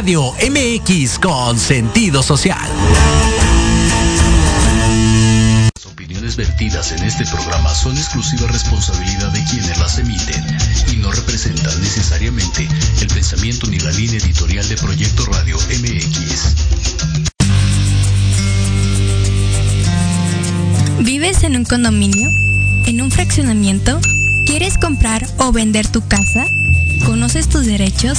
Radio MX con sentido social. Las opiniones vertidas en este programa son exclusiva responsabilidad de quienes las emiten y no representan necesariamente el pensamiento ni la línea editorial de Proyecto Radio MX. ¿Vives en un condominio? ¿En un fraccionamiento? ¿Quieres comprar o vender tu casa? ¿Conoces tus derechos?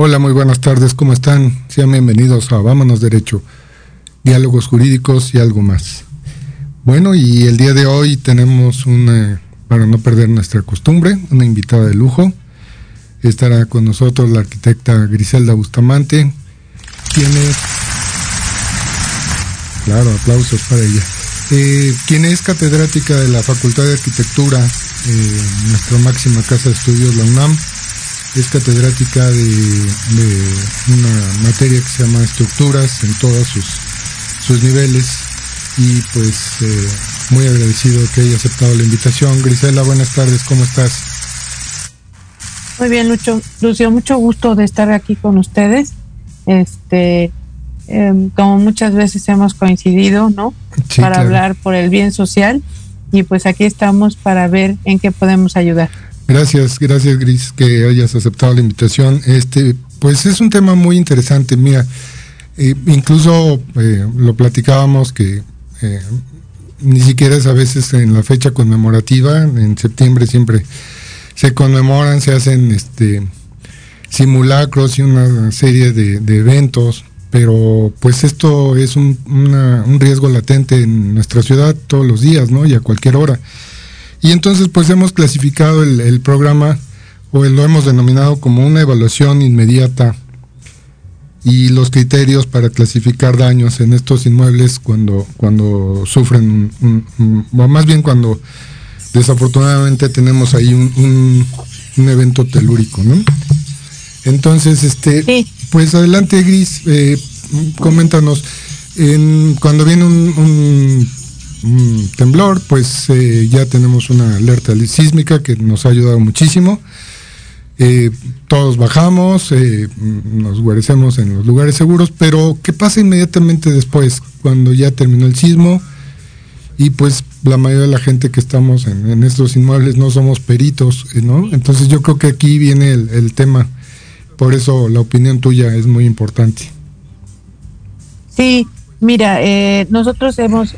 Hola, muy buenas tardes, ¿cómo están? Sean bienvenidos a Vámonos Derecho, diálogos jurídicos y algo más. Bueno, y el día de hoy tenemos una, para no perder nuestra costumbre, una invitada de lujo. Estará con nosotros la arquitecta Griselda Bustamante, quien es, claro, aplausos para ella, eh, quien es catedrática de la Facultad de Arquitectura, eh, nuestra máxima casa de estudios, la UNAM es catedrática de, una materia que se llama estructuras en todos sus, sus niveles y pues eh, muy agradecido que haya aceptado la invitación. Grisela, buenas tardes, ¿cómo estás? Muy bien, Lucho. Lucio, mucho gusto de estar aquí con ustedes. Este, em, como muchas veces hemos coincidido, ¿no? para hablar por el bien social y pues aquí estamos para ver en qué podemos ayudar. Gracias, gracias Gris que hayas aceptado la invitación. Este, pues es un tema muy interesante. Mira, eh, incluso eh, lo platicábamos que eh, ni siquiera es a veces en la fecha conmemorativa, en septiembre siempre se conmemoran, se hacen este simulacros y una serie de, eventos, pero pues esto es un, un riesgo latente en nuestra ciudad todos los días, ¿no? Y a cualquier hora. Y entonces pues hemos clasificado el, programa o lo hemos denominado como una evaluación inmediata y los criterios para clasificar daños en estos inmuebles cuando, cuando sufren, o más bien cuando desafortunadamente tenemos ahí un, evento telúrico, ¿no? Entonces, este, pues adelante Gris, eh, coméntanos, en, cuando viene un temblor, pues eh, ya tenemos una alerta sísmica que nos ha ayudado muchísimo. Eh, todos bajamos, eh, nos guarecemos en los lugares seguros, pero ¿qué pasa inmediatamente después, cuando ya terminó el sismo? Y pues la mayoría de la gente que estamos en, estos inmuebles no somos peritos, ¿no? Entonces yo creo que aquí viene el, el tema, por eso la opinión tuya es muy importante. Sí, mira, nosotros hemos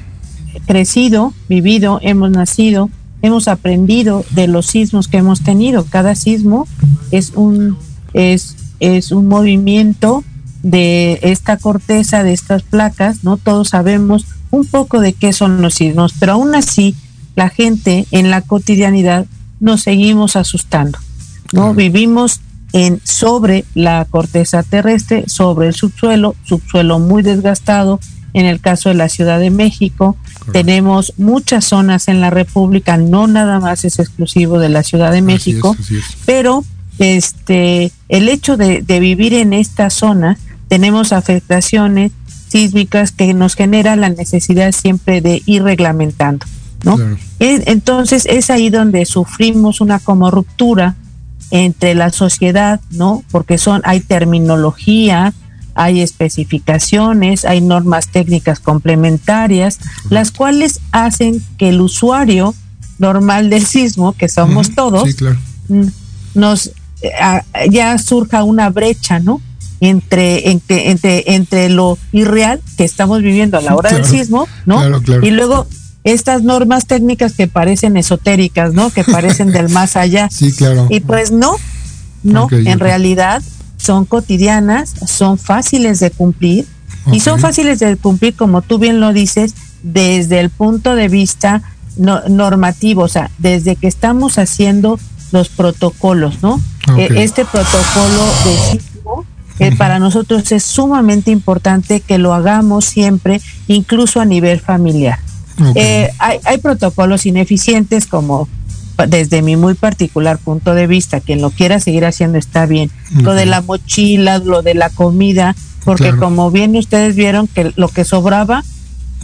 crecido, vivido, hemos nacido, hemos aprendido de los sismos que hemos tenido. Cada sismo es un, es, es un movimiento de esta corteza, de estas placas, ¿no? Todos sabemos un poco de qué son los sismos, pero aún así la gente en la cotidianidad nos seguimos asustando, ¿no? Vivimos en sobre la corteza terrestre, sobre el subsuelo, subsuelo muy desgastado, en el caso de la Ciudad de México. Tenemos muchas zonas en la República, no nada más es exclusivo de la Ciudad de México, pero este el hecho de, vivir en esta zona tenemos afectaciones sísmicas que nos generan la necesidad siempre de ir reglamentando, ¿no? Entonces es ahí donde sufrimos una como ruptura entre la sociedad, ¿no? Porque son hay terminología, hay especificaciones, hay normas técnicas complementarias, las cuales hacen que el usuario normal del sismo, que somos todos, mm, nos eh, ya surja una brecha, ¿no? Entre, entre, entre, entre lo irreal que estamos viviendo a la hora del sismo, ¿no? y luego estas normas técnicas que parecen esotéricas, ¿no? Que parecen del más allá. Sí, claro. Y pues no, no, en realidad son cotidianas, son fáciles de cumplir y son fáciles de cumplir, como tú bien lo dices, desde el punto de vista normativo, o sea, desde que estamos haciendo los protocolos, ¿no? E, este protocolo de sismo eh, para nosotros es sumamente importante que lo hagamos siempre, incluso a nivel familiar. Eh, hay, hay protocolos ineficientes como desde mi muy particular punto de vista, quien lo quiera seguir haciendo está bien. Lo de la mochila, lo de la comida, porque como bien ustedes vieron que lo que sobraba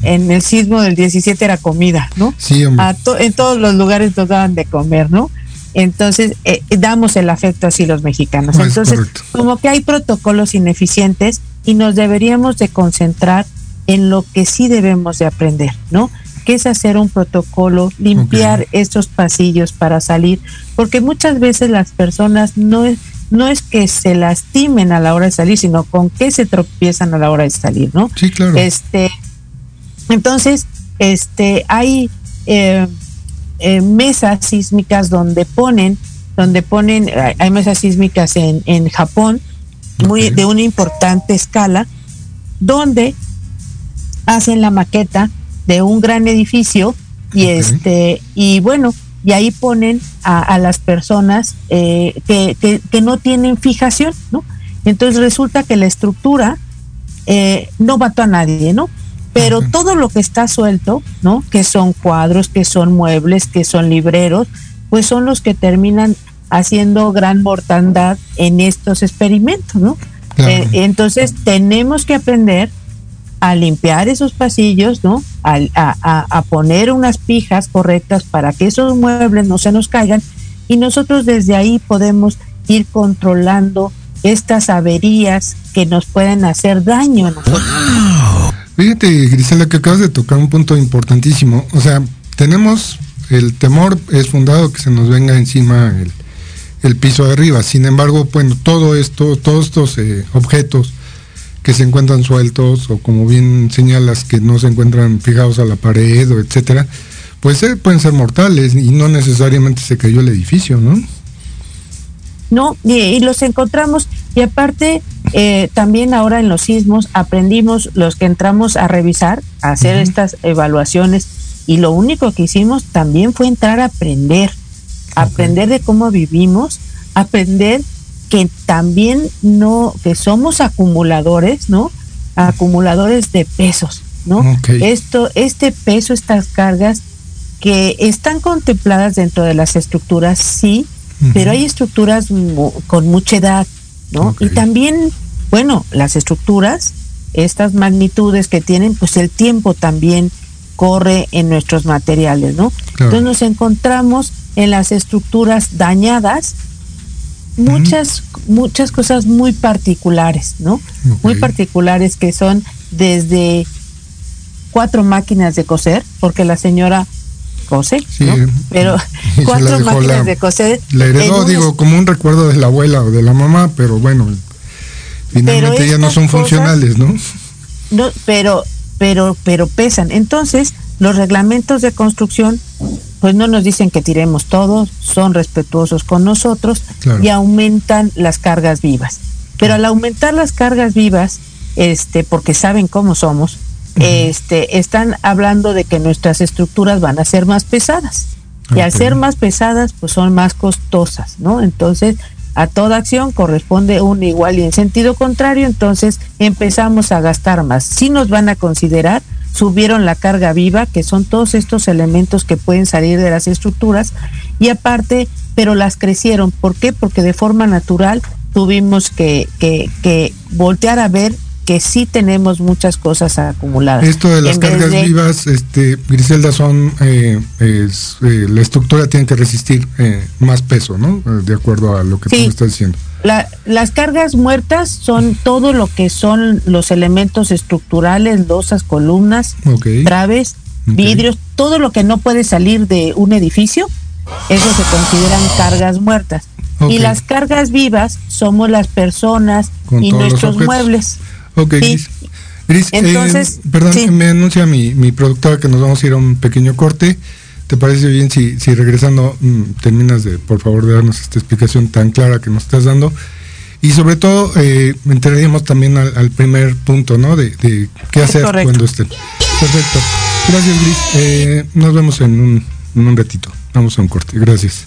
en el sismo del 17 era comida, ¿no? Sí, en todos los lugares nos daban de comer, ¿no? Entonces, eh, damos el afecto así los mexicanos. Entonces, como que hay protocolos ineficientes y nos deberíamos de concentrar en lo que sí debemos de aprender, ¿no? Que es hacer un protocolo, limpiar estos pasillos para salir, porque muchas veces las personas no es, no es que se lastimen a la hora de salir, sino con qué se tropiezan a la hora de salir, ¿no? Sí, claro. Este, entonces, este, hay eh, eh, mesas sísmicas donde ponen, donde ponen, hay mesas sísmicas en, en Japón, muy de una importante escala, donde hacen la maqueta de un gran edificio y este y bueno y ahí ponen a, las personas eh, que, que, no tienen fijación no entonces resulta que la estructura eh, no mató a nadie no pero todo lo que está suelto no que son cuadros que son muebles que son libreros pues son los que terminan haciendo gran mortandad en estos experimentos no eh, entonces tenemos que aprender a limpiar esos pasillos, ¿no? A, a, poner unas pijas correctas para que esos muebles no se nos caigan y nosotros desde ahí podemos ir controlando estas averías que nos pueden hacer daño a nosotros. Fíjate, Grisela, que acabas de tocar un punto importantísimo. O sea, tenemos el temor es fundado que se nos venga encima el, el piso de arriba. Sin embargo, bueno, todo esto, todos estos eh, objetos que se encuentran sueltos o como bien señalas que no se encuentran fijados a la pared o etcétera, pues eh, pueden ser mortales y no necesariamente se cayó el edificio, ¿no? No, y, los encontramos. Y aparte eh, también ahora en los sismos aprendimos los que entramos a revisar, a hacer estas evaluaciones y lo único que hicimos también fue entrar a aprender, aprender de cómo vivimos, aprender que también no, que somos acumuladores, ¿no? Acumuladores de pesos, ¿no? Esto, este peso, estas cargas que están contempladas dentro de las estructuras, sí, pero hay estructuras con mucha edad, ¿no? Y también, bueno, las estructuras, estas magnitudes que tienen, pues el tiempo también corre en nuestros materiales, ¿no? Entonces nos encontramos en las estructuras dañadas, muchas, muchas cosas muy particulares, ¿no? Muy particulares que son desde cuatro máquinas de coser, porque la señora cose, ¿no? pero cuatro máquinas de coser. La heredó, digo, como un recuerdo de la abuela o de la mamá, pero bueno, finalmente ya no son funcionales, ¿no? No, pero, pero, pero pesan. Entonces, los reglamentos de construcción pues no nos dicen que tiremos todo, son respetuosos con nosotros y aumentan las cargas vivas. Pero al aumentar las cargas vivas, este, porque saben cómo somos, este, están hablando de que nuestras estructuras van a ser más pesadas. Y al ser más pesadas, pues son más costosas, ¿no? Entonces, a toda acción corresponde un igual y en sentido contrario, entonces empezamos a gastar más. Si nos van a considerar, subieron la carga viva, que son todos estos elementos que pueden salir de las estructuras, y aparte, pero las crecieron. ¿Por qué? Porque de forma natural tuvimos que, que, que voltear a ver que sí tenemos muchas cosas acumuladas. Esto de las cargas vivas, este, Griselda, son, eh, es, eh, la estructura tiene que resistir eh, más peso, ¿no? De acuerdo a lo que tú me estás diciendo. las cargas muertas son todo lo que son los elementos estructurales, losas, columnas, traves, vidrios, todo lo que no puede salir de un edificio, eso se consideran cargas muertas. Y las cargas vivas somos las personas y nuestros muebles. Ok, Gris. Gris, eh, Entonces, perdón, me anuncia mi, mi productora que nos vamos a ir a un pequeño corte. ¿Te parece bien si, si regresando mm, terminas de, por favor, de darnos esta explicación tan clara que nos estás dando? Y sobre todo, eh, entraríamos también al, primer punto, ¿no? De, de qué hacer cuando estén. Perfecto. Gracias, Gris. Eh, nos vemos en un, en un ratito. Vamos a un corte. Gracias.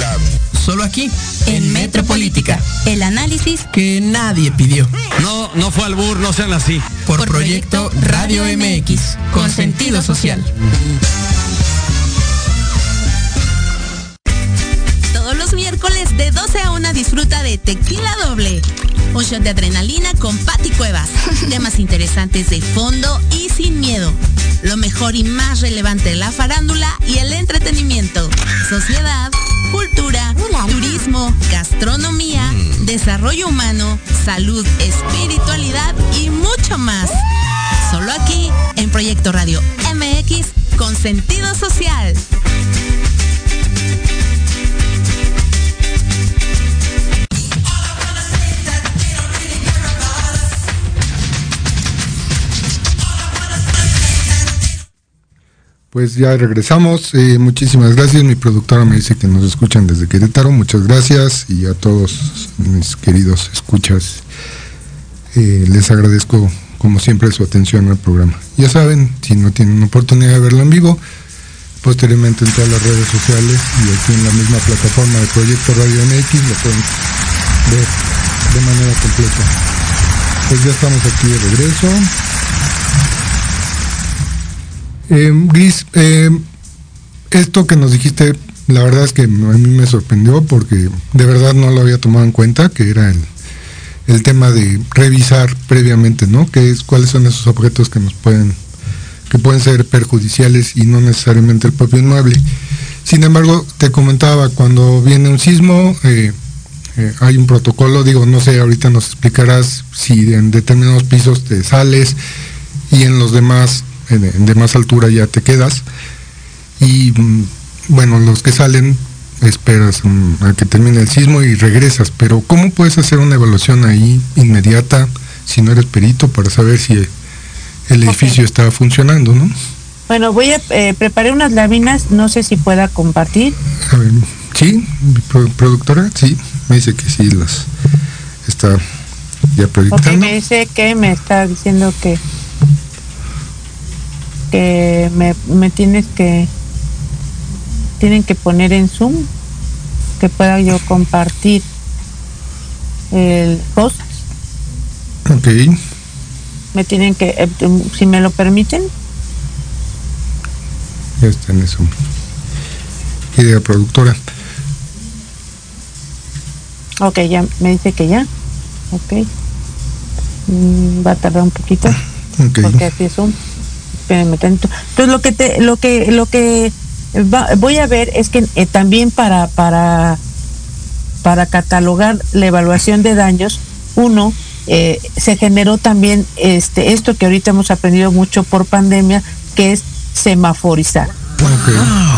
Solo aquí, en Metropolítica, el análisis que nadie pidió. No, no fue al bur, no sean así. Por, Por proyecto, proyecto Radio MX, con sentido social. Todos los miércoles de 12 a 1 disfruta de Tequila Doble. Un shot de adrenalina con Patti Cuevas. Temas interesantes de fondo y sin miedo. Lo mejor y más relevante de la farándula y el entretenimiento. Sociedad, cultura, turismo, gastronomía, mm. desarrollo humano, salud, espiritualidad y mucho más. Solo aquí en Proyecto Radio MX con sentido social. Pues ya regresamos. Eh, muchísimas gracias. Mi productora me dice que nos escuchan desde Querétaro. Muchas gracias. Y a todos mis queridos escuchas, eh, les agradezco como siempre su atención al programa. Ya saben, si no tienen oportunidad de verlo en vivo, posteriormente en todas las redes sociales y aquí en la misma plataforma de Proyecto Radio MX lo pueden ver de manera completa. Pues ya estamos aquí de regreso. Eh, Gris, eh, esto que nos dijiste, la verdad es que a mí me sorprendió porque de verdad no lo había tomado en cuenta, que era el, el tema de revisar previamente, ¿no? Que es, cuáles son esos objetos que nos pueden, que pueden ser perjudiciales y no necesariamente el propio inmueble. Sin embargo, te comentaba, cuando viene un sismo, eh, hay un protocolo, digo, no sé, ahorita nos explicarás si en determinados pisos te sales y en los demás de más altura ya te quedas. Y mm, bueno, los que salen esperas mm, a que termine el sismo y regresas, pero ¿cómo puedes hacer una evaluación ahí inmediata si no eres perito para saber si el edificio está funcionando, ¿no? Bueno, voy a eh, preparar unas láminas, no sé si pueda compartir. A ver, sí, productora, sí, me dice que sí las está ya proyectando. me dice que me está diciendo que que me, me tienes que tienen que poner en Zoom que pueda yo compartir el post. Ok. Me tienen que, eh, si me lo permiten. Ya está en eso. Idea productora. Ok, ya me dice que ya. Ok. Mm, va a tardar un poquito. Okay. Porque así es Zoom. Entonces lo que te, lo que lo que voy a ver es que eh, también para para para catalogar la evaluación de daños, uno eh, se generó también este esto que ahorita hemos aprendido mucho por pandemia, que es semaforizar.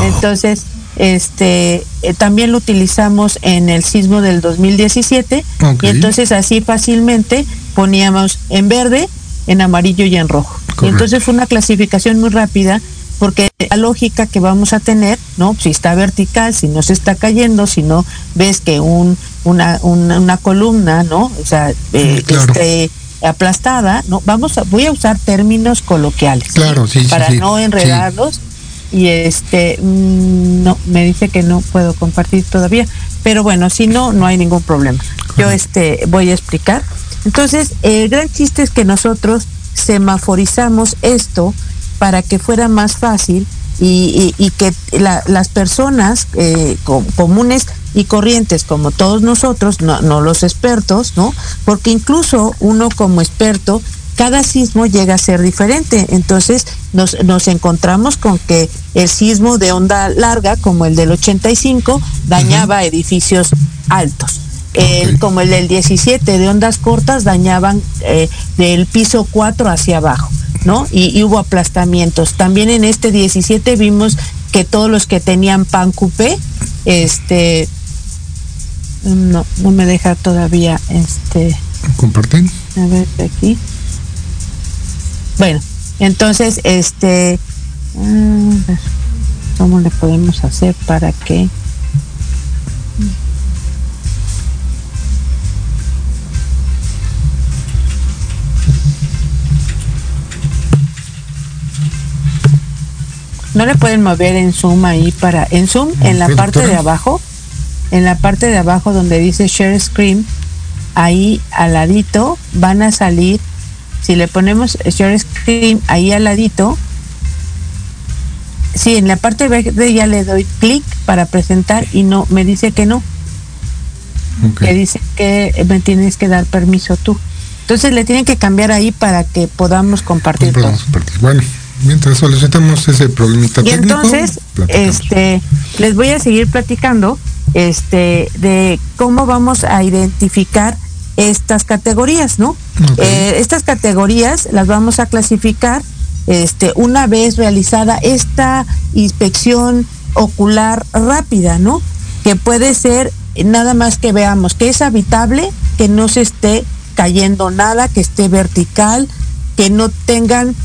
Entonces, este eh, también lo utilizamos en el sismo del 2017 y entonces así fácilmente poníamos en verde, en amarillo y en rojo. Y entonces fue una clasificación muy rápida porque la lógica que vamos a tener, ¿no? Si está vertical, si no se está cayendo, si no ves que un, una, una, columna, ¿no? O sea, eh, esté aplastada, ¿no? Vamos a, voy a usar términos coloquiales. Claro, sí, Para no enredarlos. Y este, mm, no, me dice que no puedo compartir todavía. Pero bueno, si no, no hay ningún problema. Yo este, voy a explicar. Entonces, el gran chiste es que nosotros semaforizamos esto para que fuera más fácil y, que las personas eh, comunes y corrientes como todos nosotros, no, los expertos, ¿no? Porque incluso uno como experto, cada sismo llega a ser diferente. Entonces nos, nos encontramos con que el sismo de onda larga, como el del 85, dañaba edificios altos. El, como el del 17 de ondas cortas dañaban eh, del piso 4 hacia abajo. ¿no? Y, hubo aplastamientos. También en este 17 vimos que todos los que tenían pan coupé, este, no, no me deja todavía, este. Comparten. A ver, aquí. Bueno, entonces, este, ¿cómo le podemos hacer para que no le pueden mover en zoom ahí para en zoom en la parte de abajo en la parte de abajo donde dice share screen ahí al ladito van a salir si le ponemos share screen ahí al ladito sí en la parte verde ya le doy clic para presentar y no me dice que no. Me dice que me tienes que dar permiso tú. Entonces le tienen que cambiar ahí para que podamos compartir todo. bueno mientras solicitamos ese problemita y entonces este les voy a seguir platicando este de cómo vamos a identificar estas categorías no eh, estas categorías las vamos a clasificar este una vez realizada esta inspección ocular rápida no que puede ser nada más que veamos que es habitable que no se esté cayendo nada que esté vertical que no tengan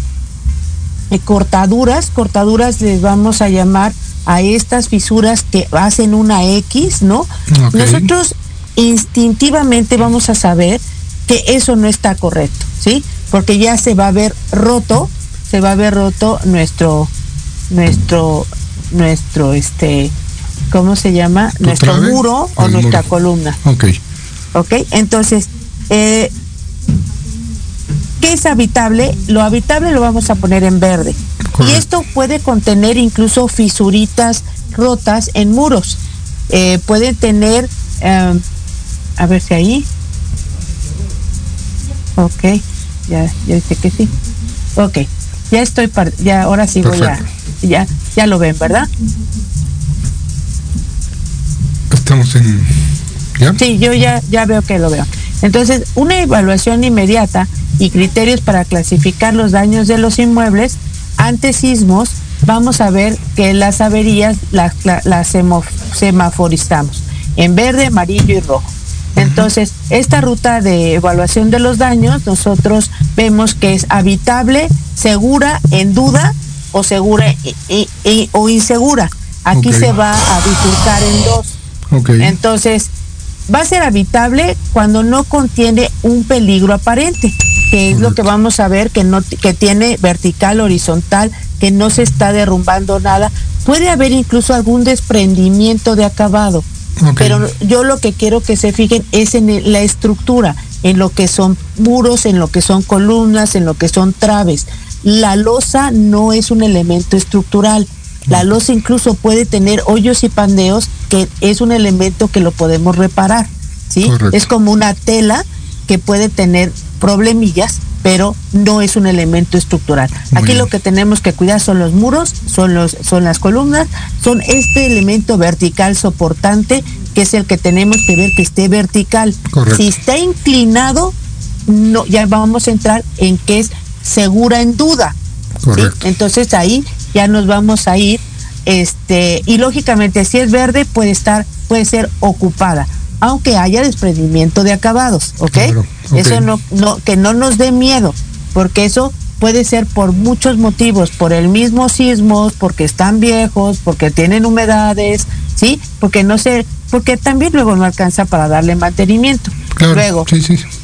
cortaduras, cortaduras les vamos a llamar a estas fisuras que hacen una X, ¿no? Nosotros instintivamente vamos a saber que eso no está correcto, ¿sí? Porque ya se va a ver roto, se va a ver roto nuestro, nuestro, nuestro, este, ¿cómo se llama? Nuestro muro o nuestra columna. Ok. Ok, entonces, eh, ¿Qué es habitable? Lo habitable lo vamos a poner en verde. Y esto puede contener incluso fisuritas rotas en muros. Eh, puede tener, em, a ver si ahí. Ok, ya, ya dice que sí. Ok, ya estoy, ya ahora sí voy a, ya, ya lo ven, ¿verdad? Estamos en, ¿ya? Sí, yo ya, ya veo que lo veo. Entonces, una evaluación inmediata y criterios para clasificar los daños de los inmuebles ante sismos, vamos a ver que las averías las, semaforizamos en verde, amarillo y rojo. Entonces, esta ruta de evaluación de los daños, nosotros vemos que es habitable, segura, en duda o segura o insegura. Aquí se va a bifurcar en dos. Entonces, va a ser habitable cuando no contiene un peligro aparente que es lo que vamos a ver, que, no, que tiene vertical, horizontal, que no se está derrumbando nada. Puede haber incluso algún desprendimiento de acabado, pero yo lo que quiero que se fijen es en la estructura, en lo que son muros, en lo que son columnas, en lo que son traves. La losa no es un elemento estructural. La losa incluso puede tener hoyos y pandeos, que es un elemento que lo podemos reparar. ¿sí? Es como una tela que puede tener problemillas, pero no es un elemento estructural. Aquí lo que tenemos que cuidar son los muros, son los son las columnas, son este elemento vertical soportante que es el que tenemos que ver que esté vertical. Si está inclinado, no, ya vamos a entrar en que es segura en duda. Entonces ahí ya nos vamos a ir, este, y lógicamente si es verde puede estar, puede ser ocupada, aunque haya desprendimiento de acabados, ¿ok? Eso no, no, que no nos dé miedo, porque eso puede ser por muchos motivos, por el mismo sismos, porque están viejos, porque tienen humedades, ¿sí? Porque no sé, porque también luego no alcanza para darle mantenimiento. luego,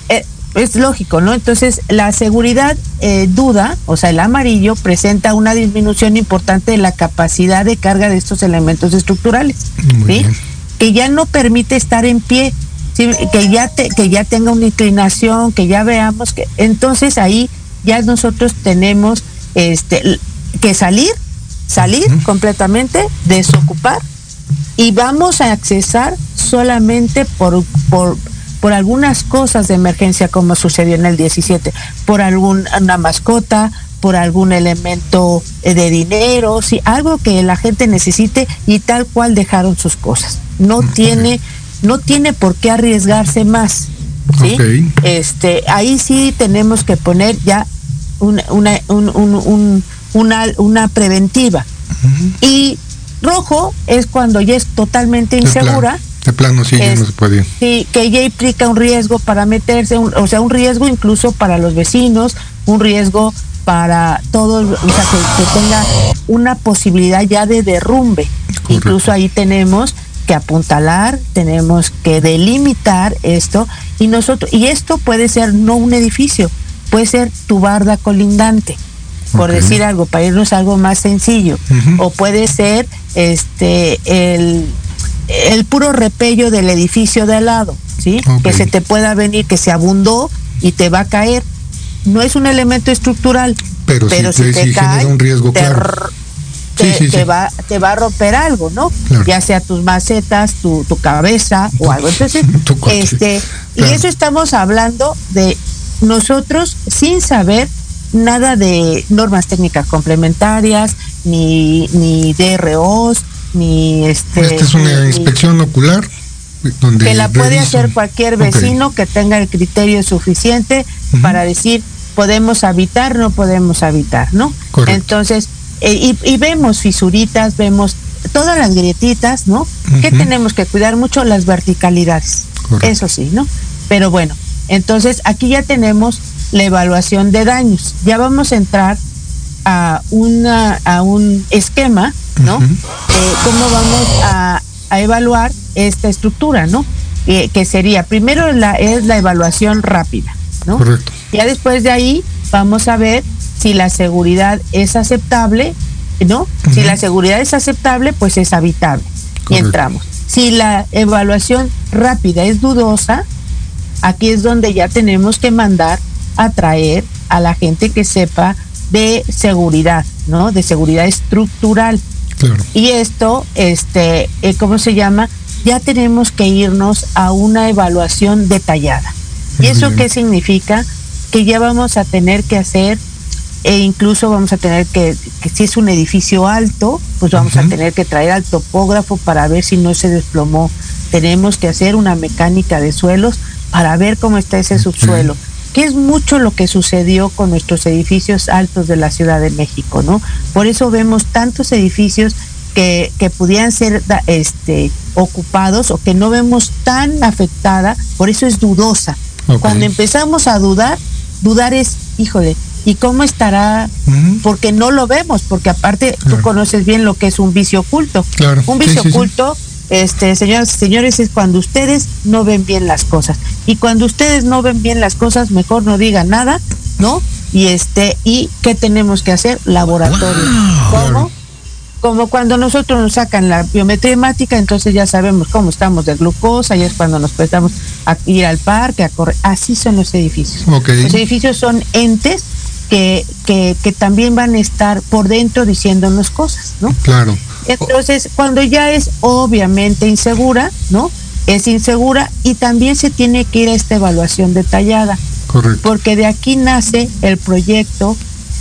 eh, es lógico, ¿no? Entonces, la seguridad eh, duda, o sea, el amarillo, presenta una disminución importante de la capacidad de carga de estos elementos estructurales, ¿sí? Que ya no permite estar en pie, que, ya te, que ya tenga una inclinación, que ya veamos que. Entonces, ahí ya nosotros tenemos este, que salir, salir completamente, desocupar y vamos a accesar solamente por, por, por algunas cosas de emergencia como sucedió en el 17, por alguna mascota, por algún elemento eh, de dinero, si algo que la gente necesite y tal cual dejaron sus cosas. No tiene no tiene por qué arriesgarse más. ¿sí? Este, ahí sí tenemos que poner ya una, una, una, una preventiva. Y rojo es cuando ya es totalmente insegura. De plano, sí, ya no se puede. Sí, que ya implica un riesgo para meterse, o sea, un riesgo incluso para los vecinos, un riesgo para todos, o sea, que, tenga una posibilidad ya de derrumbe. Incluso ahí tenemos que apuntalar, tenemos que delimitar esto y nosotros y esto puede ser no un edificio, puede ser tu barda colindante, por decir algo, para irnos a algo más sencillo. O puede ser este el, el puro repello del edificio de al lado, ¿sí? Que se te pueda venir, que se abundó y te va a caer. No es un elemento estructural, pero, si, te, cae, un riesgo claro. Te, va, te va a romper algo, ¿no? Ya sea tus macetas, tu, tu cabeza o algo. Entonces, este, y eso estamos hablando de nosotros sin saber nada de normas técnicas complementarias, ni, ni DROs, ni este... Esta es una inspección ocular. Donde que la puede hacer cualquier vecino que tenga el criterio suficiente para decir podemos habitar, no podemos habitar, ¿no? Entonces, eh, y, vemos fisuritas, vemos todas las grietitas, ¿no? Que tenemos que cuidar mucho las verticalidades, eso sí, ¿no? Pero bueno, entonces, aquí ya tenemos la evaluación de daños. Ya vamos a entrar a, una, a un esquema, ¿no? ¿Cómo vamos a, evaluar esta estructura, ¿no? Eh, que sería, primero la, es la evaluación rápida, ¿no? Correcto. Ya después de ahí vamos a ver si la seguridad es aceptable, ¿no? Si la seguridad es aceptable, pues es habitable. Y entramos. Si la evaluación rápida es dudosa, aquí es donde ya tenemos que mandar a traer a la gente que sepa de seguridad, ¿no? De seguridad estructural. Y esto, este, eh, ¿cómo se llama? Ya tenemos que irnos a una evaluación detallada. ¿Y eso qué significa? Que ya vamos a tener que hacer, e incluso vamos a tener que, que si es un edificio alto, pues vamos a tener que traer al topógrafo para ver si no se desplomó. Tenemos que hacer una mecánica de suelos para ver cómo está ese subsuelo, que es mucho lo que sucedió con nuestros edificios altos de la Ciudad de México, ¿no? Por eso vemos tantos edificios que, que pudieran ser este, ocupados o que no vemos tan afectada, por eso es dudosa. Cuando empezamos a dudar, dudar es, híjole, ¿y cómo estará? Porque no lo vemos, porque aparte tú conoces bien lo que es un vicio oculto. Un vicio oculto este, señoras y señores, es cuando ustedes no ven bien las cosas. Y cuando ustedes no ven bien las cosas, mejor no digan nada, ¿no? Y este, ¿y qué tenemos que hacer? Laboratorio. ¿Cómo? Como cuando nosotros nos sacan la biometría hemática, entonces ya sabemos cómo estamos de glucosa, y es cuando nos prestamos a ir al parque, a correr. Así son los edificios. Los edificios son entes que, que, que también van a estar por dentro diciéndonos cosas, ¿no? Claro. Entonces, cuando ya es obviamente insegura, ¿no? Es insegura y también se tiene que ir a esta evaluación detallada. Correcto. Porque de aquí nace el proyecto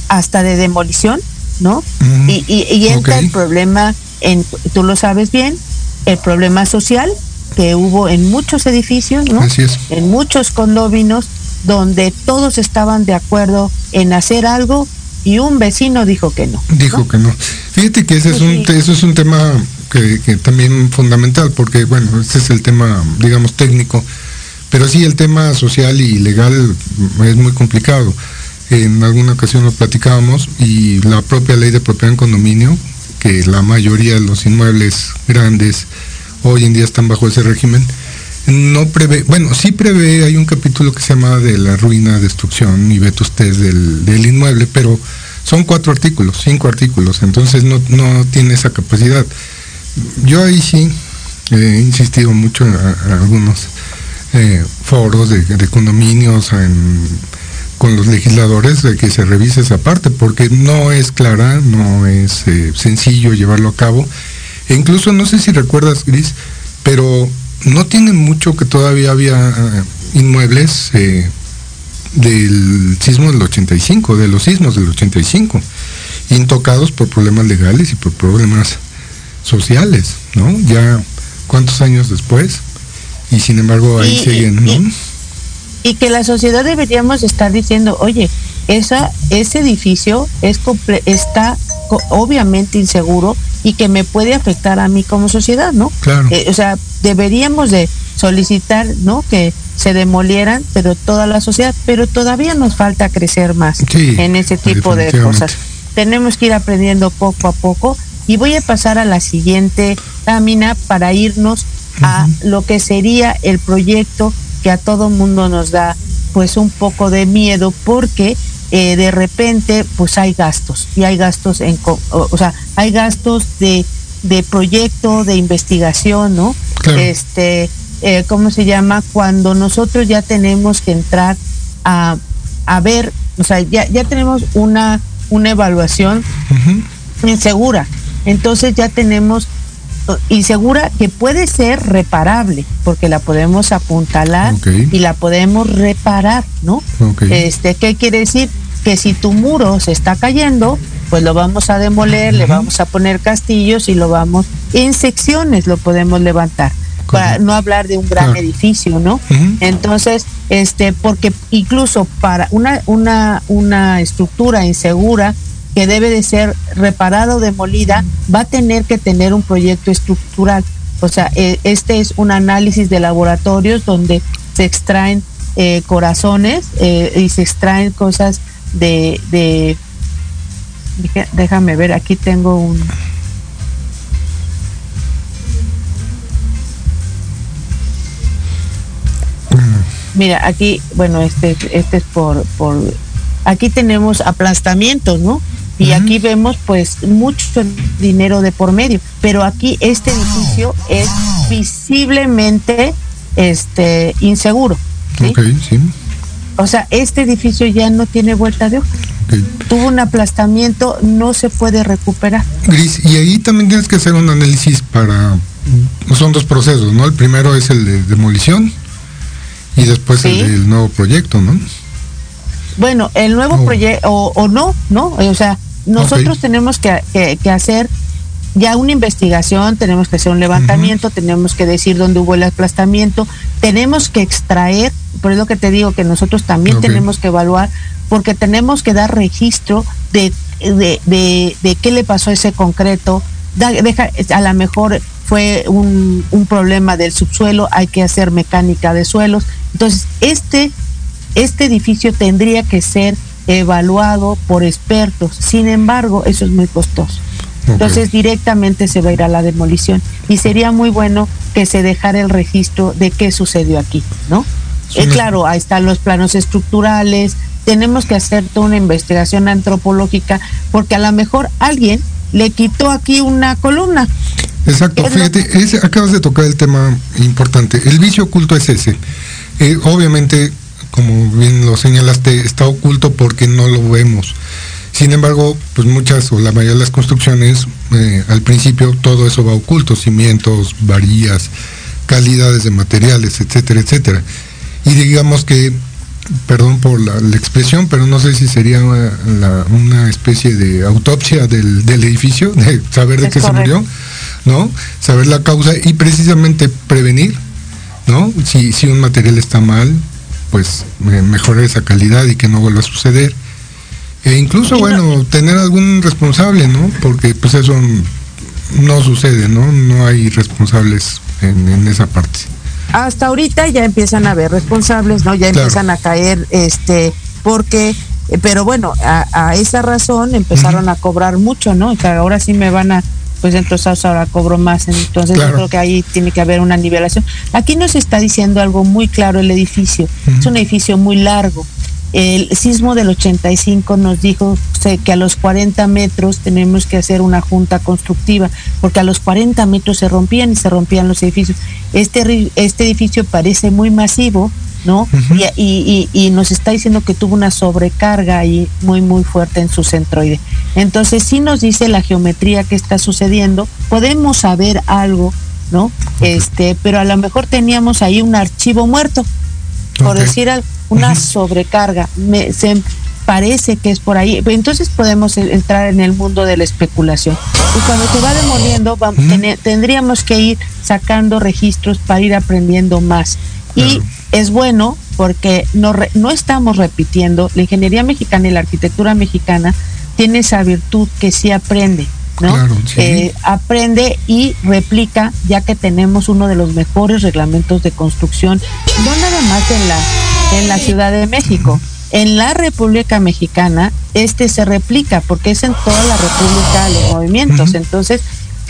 hasta de demolición, ¿no? y, y, entra el problema, en, tú lo sabes bien, el problema social que hubo en muchos edificios, ¿no? Así es. En muchos condóminos donde todos estaban de acuerdo en hacer algo y un vecino dijo que no. Dijo que no. Fíjate que ese es un, eso es un tema que, que, también fundamental, porque bueno, este es el tema, digamos, técnico, pero sí el tema social y legal es muy complicado. En alguna ocasión lo platicábamos y la propia ley de propiedad en condominio, que la mayoría de los inmuebles grandes hoy en día están bajo ese régimen, no prevé, bueno, sí prevé, hay un capítulo que se llama de la ruina, destrucción y vetustes del, del inmueble, pero son cuatro artículos, cinco artículos, entonces no, no tiene esa capacidad. Yo ahí sí he insistido mucho en, algunos eh, foros de, de condominios, en, con los legisladores de que se revise esa parte, porque no es clara, no es eh, sencillo llevarlo a cabo. E incluso, no sé si recuerdas, Gris, pero no tiene mucho que todavía había uh, inmuebles eh, del sismo del 85, de los sismos del 85, intocados por problemas legales y por problemas sociales, ¿no? Ya cuántos años después, y sin embargo ahí y, siguen, ¿no? Y, y, que la sociedad deberíamos estar diciendo, oye, esa, ese edificio es está obviamente inseguro y que me puede afectar a mí como sociedad, ¿no? Claro. Eh, o sea, deberíamos de solicitar, ¿no? Que se demolieran, pero toda la sociedad, pero todavía nos falta crecer más sí, en ese tipo de cosas. Tenemos que ir aprendiendo poco a poco y voy a pasar a la siguiente lámina para irnos uh -huh. a lo que sería el proyecto que a todo mundo nos da pues un poco de miedo porque eh, de repente pues hay gastos y hay gastos en o, o sea hay gastos de, de proyecto de investigación no claro. este eh, cómo se llama cuando nosotros ya tenemos que entrar a, a ver o sea ya, ya tenemos una una evaluación uh -huh. insegura entonces ya tenemos insegura que puede ser reparable porque la podemos apuntalar okay. y la podemos reparar no okay. este qué quiere decir que si tu muro se está cayendo pues lo vamos a demoler uh -huh. le vamos a poner castillos y lo vamos en secciones lo podemos levantar para no hablar de un gran claro. edificio, ¿no? Uh -huh. Entonces, este, porque incluso para una, una, una estructura insegura que debe de ser reparada o demolida, va a tener que tener un proyecto estructural. O sea, eh, este es un análisis de laboratorios donde se extraen eh, corazones eh, y se extraen cosas de, de, déjame ver, aquí tengo un Mira, aquí, bueno, este, este es por, por, aquí tenemos aplastamientos, ¿no? Y uh -huh. aquí vemos pues mucho dinero de por medio, pero aquí este edificio es visiblemente este inseguro. ¿sí? Okay, sí. O sea, este edificio ya no tiene vuelta de hoja. Okay. Tuvo un aplastamiento, no se puede recuperar. Gris, y ahí también tienes que hacer un análisis para, son dos procesos, ¿no? El primero es el de demolición y después ¿Sí? el del nuevo proyecto, ¿no? Bueno, el nuevo oh. proyecto, o, o, no, ¿no? O sea, nosotros okay. tenemos que, que, que, hacer ya una investigación, tenemos que hacer un levantamiento, uh -huh. tenemos que decir dónde hubo el aplastamiento, tenemos que extraer, por eso que te digo que nosotros también okay. tenemos que evaluar, porque tenemos que dar registro de, de, de, de qué le pasó a ese concreto, da, deja, a lo mejor fue un, un, problema del subsuelo, hay que hacer mecánica de suelos. Entonces, este, este edificio tendría que ser evaluado por expertos. Sin embargo, eso es muy costoso. Okay. Entonces, directamente se va a ir a la demolición. Y sería muy bueno que se dejara el registro de qué sucedió aquí, ¿no? Sí. Eh, claro, ahí están los planos estructurales. Tenemos que hacer toda una investigación antropológica, porque a lo mejor alguien le quitó aquí una columna. Exacto, fíjate, es, acabas de tocar el tema importante. El vicio oculto es ese. Eh, obviamente, como bien lo señalaste, está oculto porque no lo vemos. Sin embargo, pues muchas o la mayoría de las construcciones, eh, al principio todo eso va oculto, cimientos, varillas, calidades de materiales, etcétera, etcétera. Y digamos que, perdón por la, la expresión, pero no sé si sería una, la, una especie de autopsia del, del, edificio, de saber de es qué correcto. se murió ¿no? Saber la causa y precisamente prevenir, ¿no? Si, si un material está mal, pues mejorar esa calidad y que no vuelva a suceder. E incluso, bueno, tener algún responsable, ¿no? Porque pues eso no sucede, ¿no? No hay responsables en, esa parte. Hasta ahorita ya empiezan a haber responsables, ¿no? Ya empiezan a caer, este, porque, eh, pero bueno, a, esa razón empezaron a cobrar mucho, ¿no? O sea, ahora sí me van a, pues entonces ahora cobro más, entonces yo creo que ahí tiene que haber una nivelación. Aquí nos está diciendo algo muy claro el edificio, es un edificio muy largo, el sismo del 85 nos dijo que a los 40 metros tenemos que hacer una junta constructiva, porque a los 40 metros se rompían y se rompían los edificios. Este, este edificio parece muy masivo, ¿no? y, y, nos está diciendo que tuvo una sobrecarga ahí muy, muy fuerte en su centroide. Entonces, sí nos dice la geometría que está sucediendo, podemos saber algo, ¿no? Este, pero a lo mejor teníamos ahí un archivo muerto, por decir algo una sobrecarga. Me, se parece que es por ahí. Entonces podemos entrar en el mundo de la especulación. Y cuando se va demoliendo, vamos, tendríamos que ir sacando registros para ir aprendiendo más. Y es bueno porque no, no estamos repitiendo. La ingeniería mexicana y la arquitectura mexicana tiene esa virtud que sí aprende. ¿no? Eh, aprende y replica, ya que tenemos uno de los mejores reglamentos de construcción, no nada más en la en la Ciudad de México. En la República Mexicana, este se replica porque es en toda la República los movimientos. Entonces,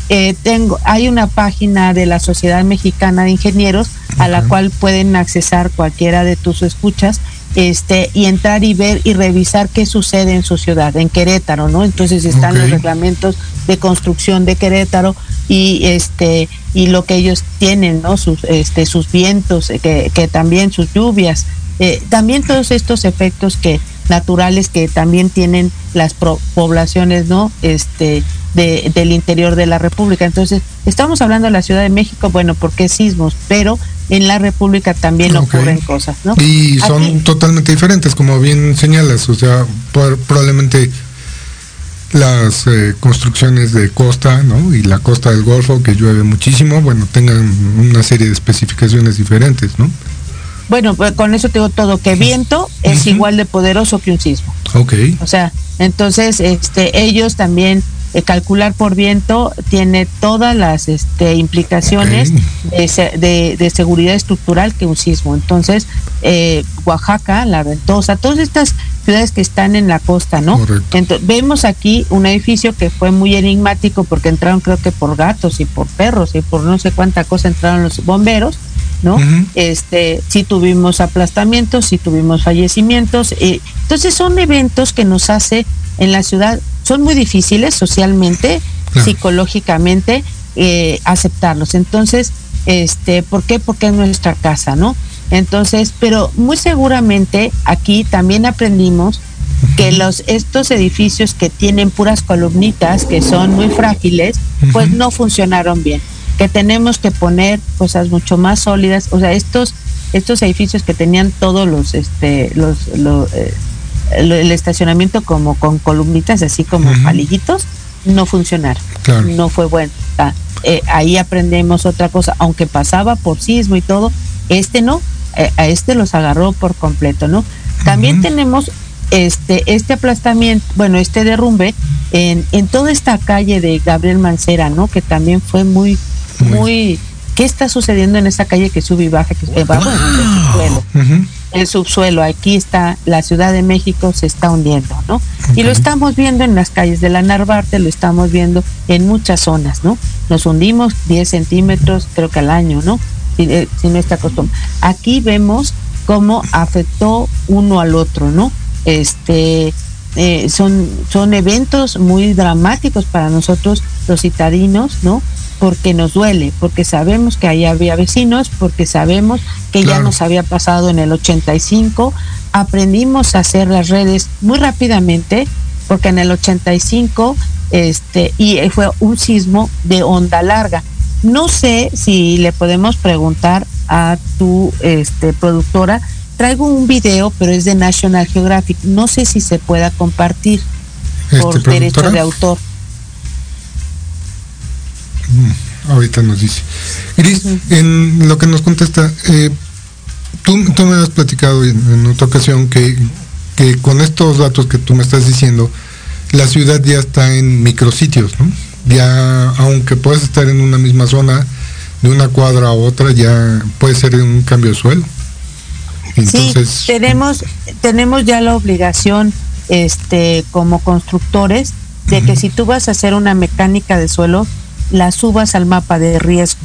eh, tengo, hay una página de la Sociedad Mexicana de Ingenieros a la cual pueden accesar cualquiera de tus escuchas este y entrar y ver y revisar qué sucede en su ciudad, en Querétaro, ¿no? Entonces están los reglamentos de construcción de Querétaro y este y lo que ellos tienen, ¿no? Sus este sus vientos, que, que también sus lluvias, eh, también todos estos efectos que naturales que también tienen las poblaciones no este de, del interior de la república. Entonces estamos hablando de la ciudad de México bueno porque sismos pero en la república también ocurren cosas no y son totalmente diferentes como bien señalas o sea probablemente las eh, construcciones de costa ¿no? y la costa del Golfo que llueve muchísimo bueno tengan una serie de especificaciones diferentes no bueno, pues con eso tengo todo, que viento es igual de poderoso que un sismo. Ok. O sea, entonces este, ellos también, eh, calcular por viento tiene todas las este, implicaciones de, de, seguridad estructural que un sismo. Entonces, eh, Oaxaca, La Ventosa, todas estas ciudades que están en la costa, ¿no? Entonces, vemos aquí un edificio que fue muy enigmático porque entraron creo que por gatos y por perros y por no sé cuánta cosa entraron los bomberos ¿no? Este, sí tuvimos aplastamientos, sí tuvimos fallecimientos. Eh, entonces son eventos que nos hace en la ciudad, son muy difíciles socialmente, psicológicamente, eh, aceptarlos. Entonces, este, ¿por qué? Porque es nuestra casa, ¿no? Entonces, pero muy seguramente aquí también aprendimos que los estos edificios que tienen puras columnitas que son muy frágiles, pues no funcionaron bien que tenemos que poner cosas mucho más sólidas, o sea, estos estos edificios que tenían todos los este los, eh, el estacionamiento como con columnitas así como palillitos no funcionaron, no fue bueno. Eh, ahí aprendemos otra cosa, aunque pasaba por sismo y todo, este no, eh, a este los agarró por completo, ¿no? También tenemos este este aplastamiento, bueno, este derrumbe en, en toda esta calle de Gabriel Mancera, ¿no? Que también fue muy muy... ¿Qué está sucediendo en esa calle que sube y baja? Que, el subsuelo. El subsuelo, aquí está, la Ciudad de México se está hundiendo, ¿no? Y lo estamos viendo en las calles de la Narvarte, lo estamos viendo en muchas zonas, ¿no? Nos hundimos 10 centímetros, creo que al año, ¿no? Si, eh, si no está acostumbrado. Aquí vemos cómo afectó uno al otro, ¿no? Este, eh, son, son eventos muy dramáticos para nosotros los citadinos, ¿no? Porque nos duele, porque sabemos que ahí había vecinos, porque sabemos que ya nos había pasado en el 85, aprendimos a hacer las redes muy rápidamente, porque en el 85 este y fue un sismo de onda larga. No sé si le podemos preguntar a tu este productora, traigo un video, pero es de National Geographic, no sé si se pueda compartir por este, derecho de autor. Mm, ahorita nos dice. Gris, en lo que nos contesta, eh, tú, tú me has platicado en, en otra ocasión que, que con estos datos que tú me estás diciendo, la ciudad ya está en micrositios, ¿no? Ya, aunque puedas estar en una misma zona, de una cuadra a otra, ya puede ser un cambio de suelo. Entonces, sí, tenemos, tenemos ya la obligación, este, como constructores, de que si tú vas a hacer una mecánica de suelo, la subas al mapa de riesgo.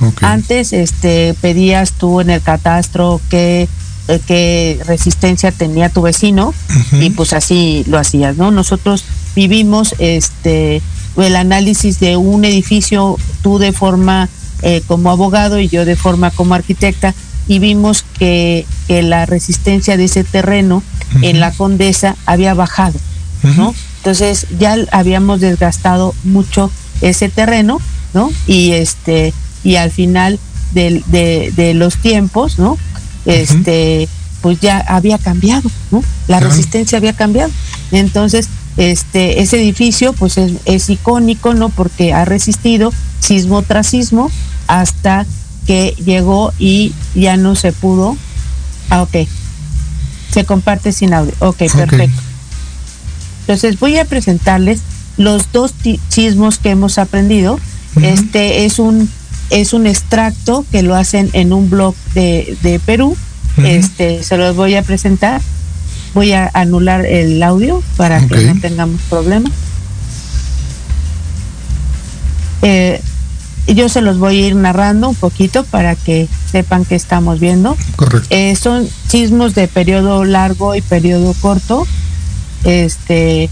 Okay. Antes este, pedías tú en el catastro qué, eh, qué resistencia tenía tu vecino uh -huh. y pues así lo hacías, ¿no? Nosotros vivimos este, el análisis de un edificio, tú de forma eh, como abogado y yo de forma como arquitecta, y vimos que, que la resistencia de ese terreno uh -huh. en la Condesa había bajado, ¿no? Uh -huh. Entonces ya habíamos desgastado mucho ese terreno, ¿no? Y este y al final de, de, de los tiempos, ¿no? Este, uh -huh. pues ya había cambiado, ¿no? La uh -huh. resistencia había cambiado. Entonces, este, ese edificio, pues es, es, icónico, ¿no? Porque ha resistido sismo tras sismo hasta que llegó y ya no se pudo. Ah, ok. Se comparte sin audio. Ok, perfecto. Okay. Entonces voy a presentarles los dos sismos que hemos aprendido. Uh -huh. Este es un es un extracto que lo hacen en un blog de, de Perú. Uh -huh. Este se los voy a presentar. Voy a anular el audio para okay. que no tengamos problemas. Eh, yo se los voy a ir narrando un poquito para que sepan qué estamos viendo. Correcto. Eh, son sismos de periodo largo y periodo corto. Este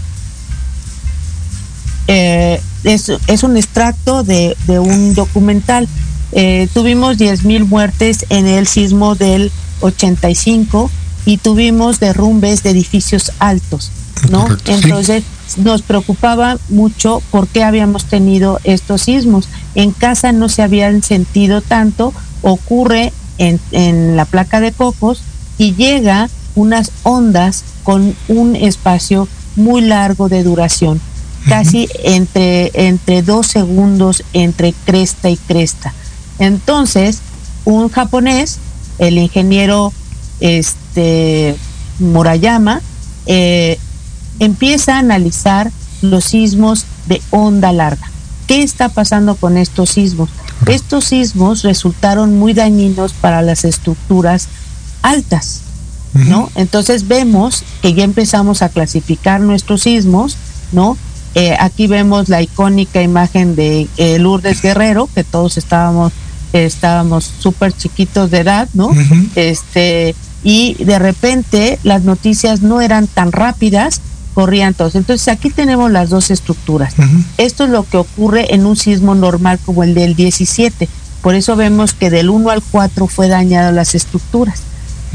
eh, es, es, un extracto de, de un documental. Eh, tuvimos 10.000 muertes en el sismo del 85 y tuvimos derrumbes de edificios altos, ¿no? Correcto, Entonces sí. nos preocupaba mucho por qué habíamos tenido estos sismos. En casa no se habían sentido tanto, ocurre en, en la placa de Cocos y llega unas ondas con un espacio muy largo de duración casi entre, entre dos segundos entre cresta y cresta. Entonces, un japonés, el ingeniero este, Murayama, eh, empieza a analizar los sismos de onda larga. ¿Qué está pasando con estos sismos? Estos sismos resultaron muy dañinos para las estructuras altas, ¿no? Entonces vemos que ya empezamos a clasificar nuestros sismos, ¿no? Eh, aquí vemos la icónica imagen de eh, Lourdes Guerrero, que todos estábamos estábamos súper chiquitos de edad, ¿no? Uh -huh. Este y de repente las noticias no eran tan rápidas, corrían todos. Entonces aquí tenemos las dos estructuras. Uh -huh. Esto es lo que ocurre en un sismo normal como el del 17. Por eso vemos que del 1 al 4 fue dañado las estructuras.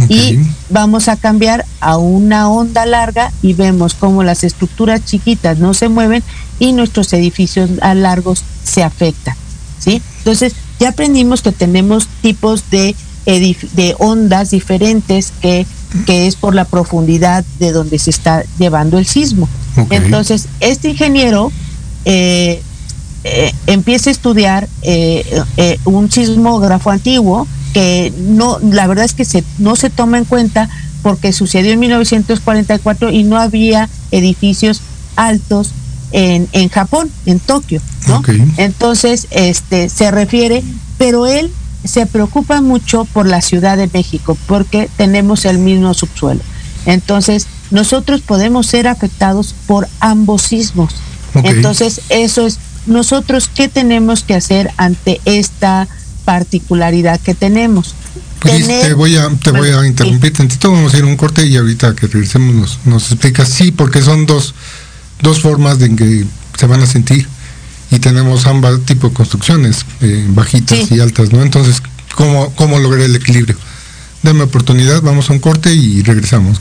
Okay. Y vamos a cambiar a una onda larga y vemos cómo las estructuras chiquitas no se mueven y nuestros edificios a largos se afectan. ¿sí? Entonces, ya aprendimos que tenemos tipos de, de ondas diferentes que, que es por la profundidad de donde se está llevando el sismo. Okay. Entonces, este ingeniero eh, eh, empieza a estudiar eh, eh un sismógrafo antiguo que no, la verdad es que se, no se toma en cuenta porque sucedió en 1944 y no había edificios altos en, en Japón, en Tokio, ¿no? Okay. Entonces, este, se refiere, pero él se preocupa mucho por la Ciudad de México porque tenemos el mismo subsuelo. Entonces, nosotros podemos ser afectados por ambos sismos. Okay. Entonces, eso es, nosotros, ¿qué tenemos que hacer ante esta particularidad que tenemos. Pues Tener... te voy a te voy a interrumpir sí. tantito, vamos a ir a un corte y ahorita que regresemos nos, nos explicas sí, porque son dos, dos formas de que se van a sentir y tenemos ambas tipos de construcciones, eh, bajitas sí. y altas, ¿no? Entonces, ¿cómo, ¿cómo lograr el equilibrio? Dame oportunidad, vamos a un corte y regresamos.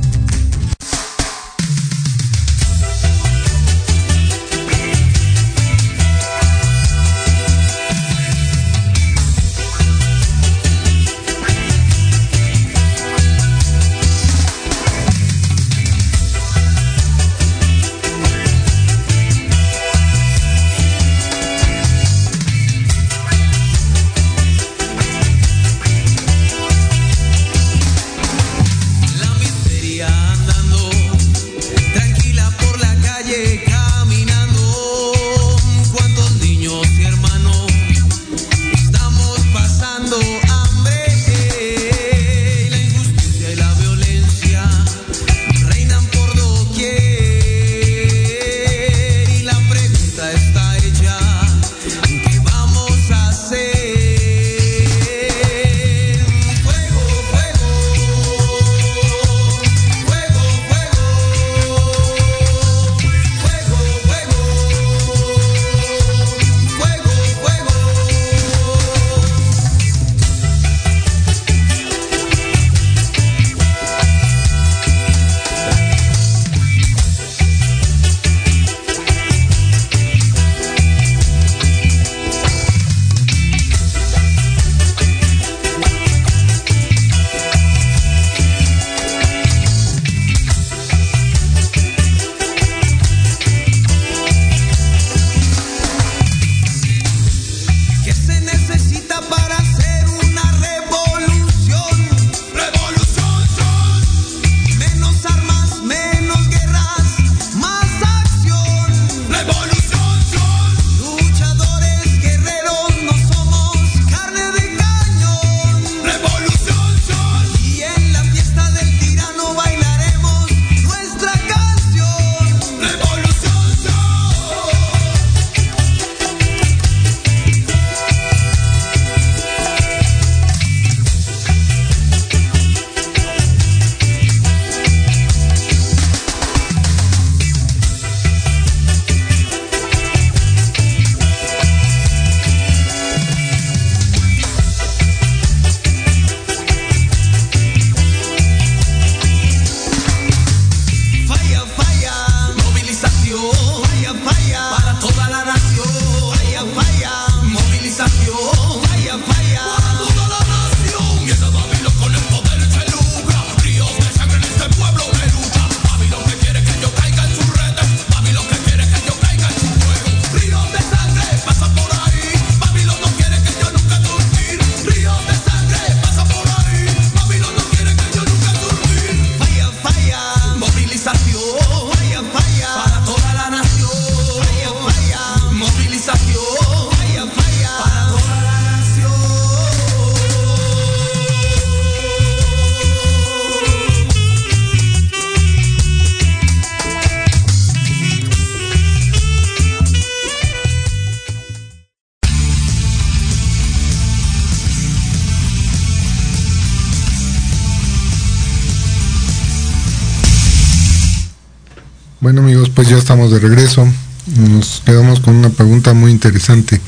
Ya estamos de regreso. Nos quedamos con una pregunta muy interesante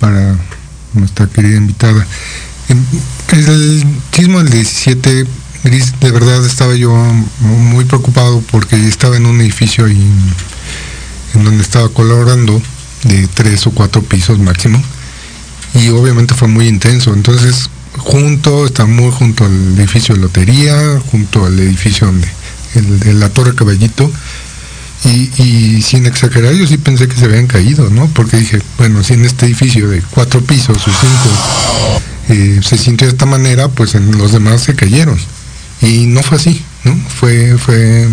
para nuestra querida invitada. El sismo del 17, Gris, de verdad estaba yo muy preocupado porque estaba en un edificio ahí en donde estaba colaborando de tres o cuatro pisos máximo y obviamente fue muy intenso. Entonces, junto, está muy junto al edificio de lotería, junto al edificio donde el de la Torre Caballito. Y, sin exagerar, yo sí pensé que se habían caído, ¿no? Porque dije, bueno, si en este edificio de cuatro pisos o cinco eh, se sintió de esta manera, pues en los demás se cayeron. Y no fue así, ¿no? Fue, fue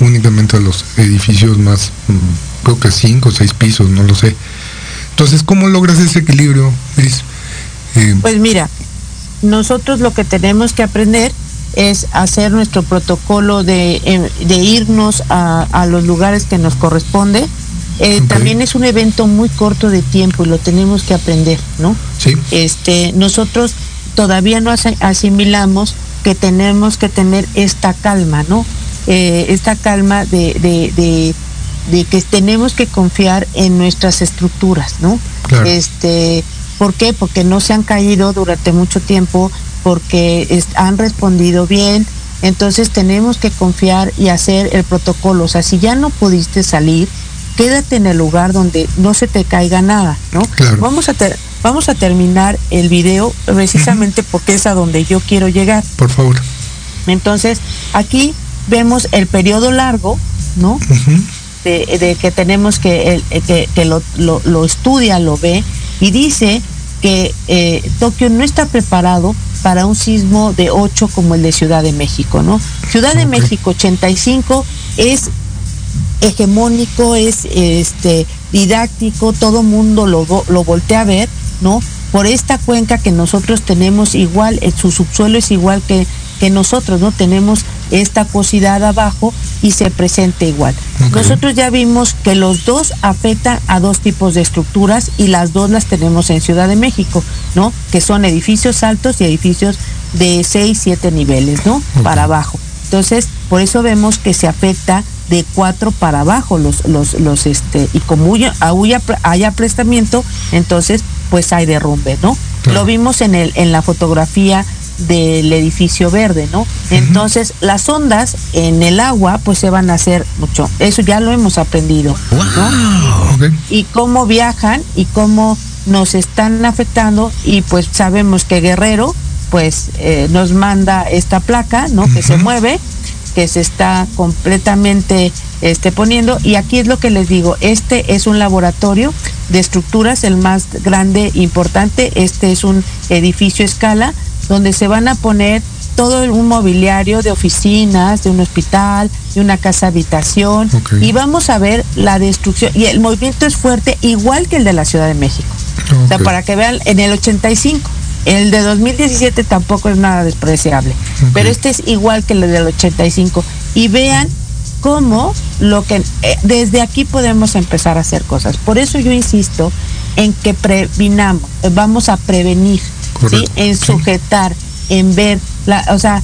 únicamente los edificios más, mm, creo que cinco o seis pisos, no lo sé. Entonces, ¿cómo logras ese equilibrio? Eh, pues mira, nosotros lo que tenemos que aprender es hacer nuestro protocolo de, em, irnos a, los lugares que nos corresponde. Eh, también es un evento muy corto de tiempo y lo tenemos que aprender, ¿no? Sí. Este, nosotros todavía no asimilamos que tenemos que tener esta calma, ¿no? Eh, esta calma de, de, de, que tenemos que confiar en nuestras estructuras, ¿no? Este, ¿Por qué? Porque no se han caído durante mucho tiempo, porque han respondido bien. Entonces tenemos que confiar y hacer el protocolo. O sea, si ya no pudiste salir, quédate en el lugar donde no se te caiga nada, ¿no? Vamos a vamos a terminar el video precisamente porque es a donde yo quiero llegar. Por favor. Entonces, aquí vemos el periodo largo, ¿no? de, que tenemos que, que, que lo, lo, estudia, lo ve y dice que eh, Tokio no está preparado para un sismo de 8 como el de Ciudad de México, ¿no? Ciudad de México 85 es hegemónico, es este didáctico, todo mundo lo, lo voltea a ver, ¿no? Por esta cuenca que nosotros tenemos igual, su subsuelo es igual que que nosotros no tenemos esta acuosidad abajo y se presenta igual. Nosotros ya vimos que los dos afectan a dos tipos de estructuras y las dos las tenemos en Ciudad de México, ¿no? Que son edificios altos y edificios de 6, 7 niveles, ¿no? Para abajo. Entonces, por eso vemos que se afecta de cuatro para abajo los, los, los este, y como haya, haya prestamiento, entonces pues hay derrumbe, ¿no? Lo vimos en el, en la fotografía del edificio verde, ¿no? Entonces, las ondas en el agua, pues se van a hacer mucho. Eso ya lo hemos aprendido, ¿no? Y cómo viajan y cómo nos están afectando y pues sabemos que Guerrero, pues eh, nos manda esta placa, ¿no? Que se mueve, que se está completamente este, poniendo. Y aquí es lo que les digo, este es un laboratorio de estructuras, el más grande, importante. Este es un edificio escala donde se van a poner todo un mobiliario de oficinas, de un hospital, de una casa habitación y vamos a ver la destrucción y el movimiento es fuerte igual que el de la Ciudad de México. O sea, para que vean en el 85, el de 2017 tampoco es nada despreciable, pero este es igual que el del 85 y vean cómo lo que eh, desde aquí podemos empezar a hacer cosas. Por eso yo insisto en que previnamos, vamos a prevenir en sujetar, en ver, la, o sea,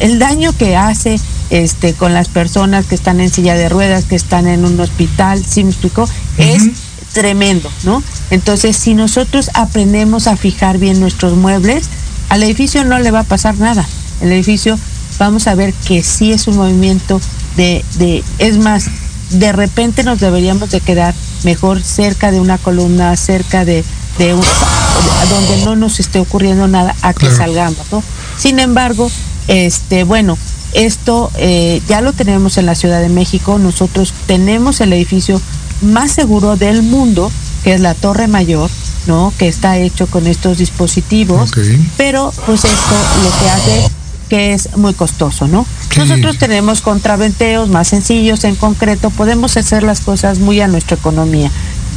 el daño que hace este con las personas que están en silla de ruedas, que están en un hospital, ¿sí me explico? Es tremendo, ¿no? Entonces, si nosotros aprendemos a fijar bien nuestros muebles, al edificio no le va a pasar nada. El edificio vamos a ver que sí es un movimiento de, de es más, de repente nos deberíamos de quedar mejor cerca de una columna, cerca de, de donde no nos esté ocurriendo nada a que salgamos, ¿no? Sin embargo, este, bueno, esto eh, ya lo tenemos en la Ciudad de México. Nosotros tenemos el edificio más seguro del mundo, que es la Torre Mayor, ¿no? Que está hecho con estos dispositivos. Pero, pues esto lo que hace que es muy costoso, ¿no? Nosotros tenemos contraventeos más sencillos en concreto, podemos hacer las cosas muy a nuestra economía.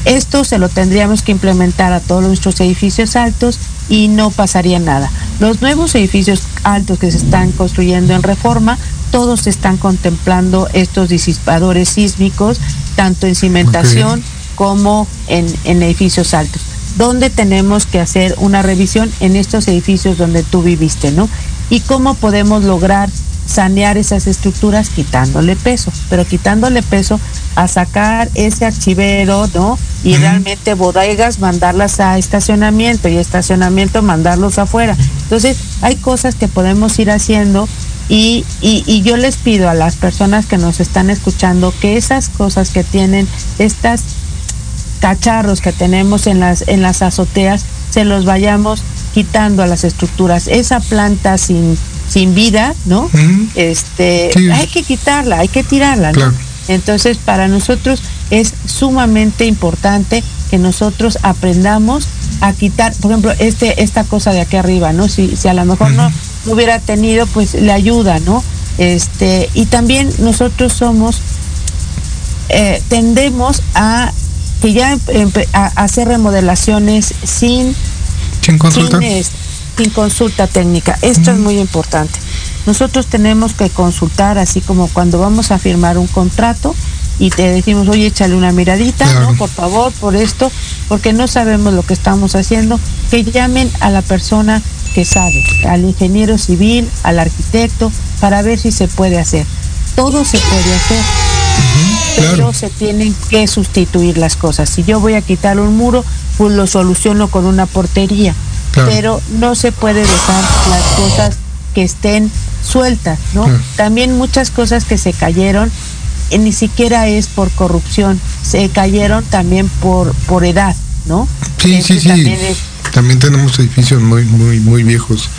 Esto se lo tendríamos que implementar a todos nuestros edificios altos y no pasaría nada. Los nuevos edificios altos que se están construyendo en reforma, todos están contemplando estos disipadores sísmicos, tanto en cimentación como en, en edificios altos. ¿Dónde tenemos que hacer una revisión en estos edificios donde tú viviste, ¿no? Y cómo podemos lograr sanear esas estructuras quitándole peso, pero quitándole peso a sacar ese archivero, ¿no? Y realmente bodegas mandarlas a estacionamiento y estacionamiento mandarlos afuera. Entonces, hay cosas que podemos ir haciendo y, y, y, yo les pido a las personas que nos están escuchando que esas cosas que tienen, estas cacharros que tenemos en las, en las azoteas, se los vayamos quitando a las estructuras. Esa planta sin, sin vida, ¿no? Este, hay que quitarla, hay que tirarla, ¿no? Entonces, para nosotros es sumamente importante que nosotros aprendamos a quitar, por ejemplo, este, esta cosa de aquí arriba, ¿no? Si, si a lo mejor no hubiera tenido, pues le ayuda, ¿no? Este, y también nosotros somos, eh, tendemos a que ya a hacer remodelaciones sin sin consulta sin, sin consulta técnica. Esto es muy importante. Nosotros tenemos que consultar, así como cuando vamos a firmar un contrato y te decimos, oye, échale una miradita, claro. ¿no? Por favor, por esto, porque no sabemos lo que estamos haciendo, que llamen a la persona que sabe, al ingeniero civil, al arquitecto, para ver si se puede hacer. Todo se puede hacer, uh -huh, pero claro. se tienen que sustituir las cosas. Si yo voy a quitar un muro, pues lo soluciono con una portería, claro. pero no se puede dejar las cosas que estén sueltas, ¿no? Claro. También muchas cosas que se cayeron eh, ni siquiera es por corrupción, se cayeron también por por edad, ¿no? Sí, sí, sí. También, es, también, tenemos edificios muy muy muy viejos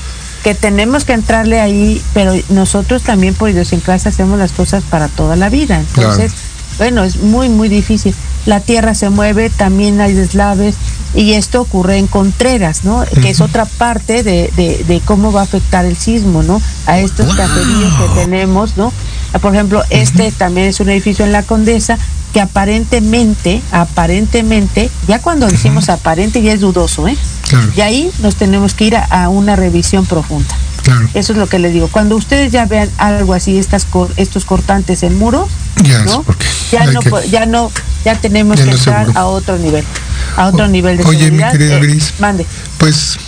que tenemos que entrarle ahí, pero nosotros también por idiosincrasia hacemos las cosas para toda la vida. Entonces, bueno, es muy muy difícil. La tierra se mueve, también hay deslaves y esto ocurre en Contreras, ¿no? Uh -huh. Que es otra parte de, de, de, cómo va a afectar el sismo, ¿no? A estos wow. caseríos que tenemos, ¿no? Por ejemplo, este uh -huh. también es un edificio en la Condesa que aparentemente, aparentemente, ya cuando decimos uh -huh. aparente ya es dudoso, ¿eh? Claro. Y ahí nos tenemos que ir a, a una revisión profunda. Claro. Eso es lo que les digo. Cuando ustedes ya vean algo así, estas estos cortantes en muros, ya, ¿no? ya, no que... ya no, ya tenemos ya que entrar a otro nivel, a otro o, nivel de oye, seguridad. mi querida eh, Gris, mande. Pues,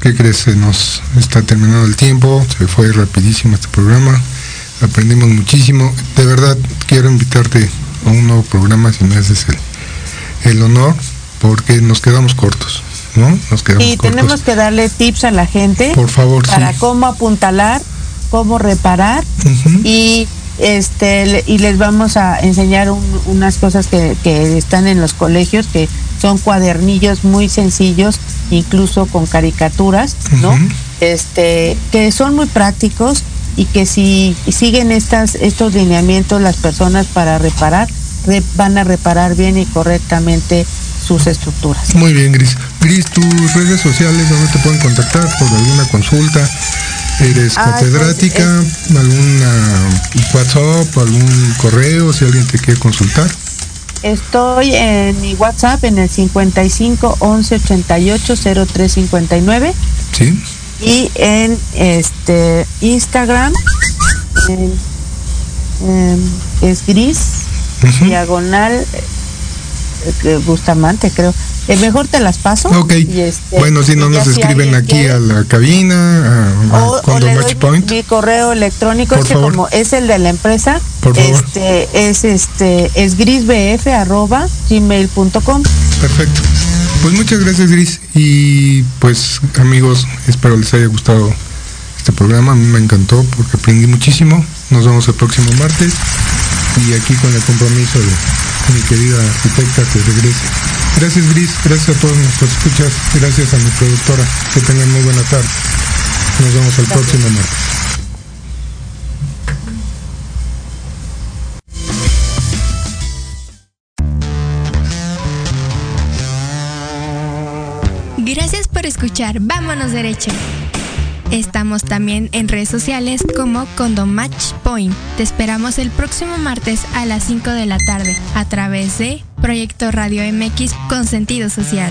¿qué crees? Se nos está terminando el tiempo, se fue rapidísimo este programa, aprendimos muchísimo. De verdad, quiero invitarte a un nuevo programa si me haces el, el honor, porque nos quedamos cortos. ¿No? Nos quedamos y cortos. tenemos que darle tips a la gente por favor para sí. cómo apuntalar cómo reparar uh -huh. y este y les vamos a enseñar un, unas cosas que, que, están en los colegios que son cuadernillos muy sencillos incluso con caricaturas no uh -huh. este que son muy prácticos y que si siguen estas estos lineamientos las personas para reparar re, van a reparar bien y correctamente sus estructuras. Muy bien, Gris. Gris, tus redes sociales, ¿dónde te pueden contactar por alguna consulta? ¿Eres ah, catedrática? Pues, ¿Alguna WhatsApp? ¿Algún correo? Si alguien te quiere consultar. Estoy en mi WhatsApp en el 55 11 88 03 59. Sí. Y en este Instagram en, en, es gris, uh -huh. diagonal Bustamante, creo. Eh, mejor te las paso. Ok. Y este, bueno, si no nos escriben aquí quiere, a la cabina, a, a o, o le doy Point. Mi, mi, correo electrónico, Por este favor. como es el de la empresa, Por favor. este es este es grisbf arroba gmail.com. Perfecto. Pues muchas gracias Gris y pues amigos, espero les haya gustado este programa, a mí me encantó porque aprendí muchísimo. Nos vemos el próximo martes y aquí con el compromiso de mi querida arquitecta que regrese. Gracias Gris, gracias a todos nuestros escuchas, gracias a mi productora, que tengan muy buena tarde. Nos vemos el gracias. próximo martes. Gracias por escuchar Vámonos Derecho. Estamos también en redes sociales como Condomatch Point. Te esperamos el próximo martes a las 5 de la tarde a través de Proyecto Radio MX con sentido social.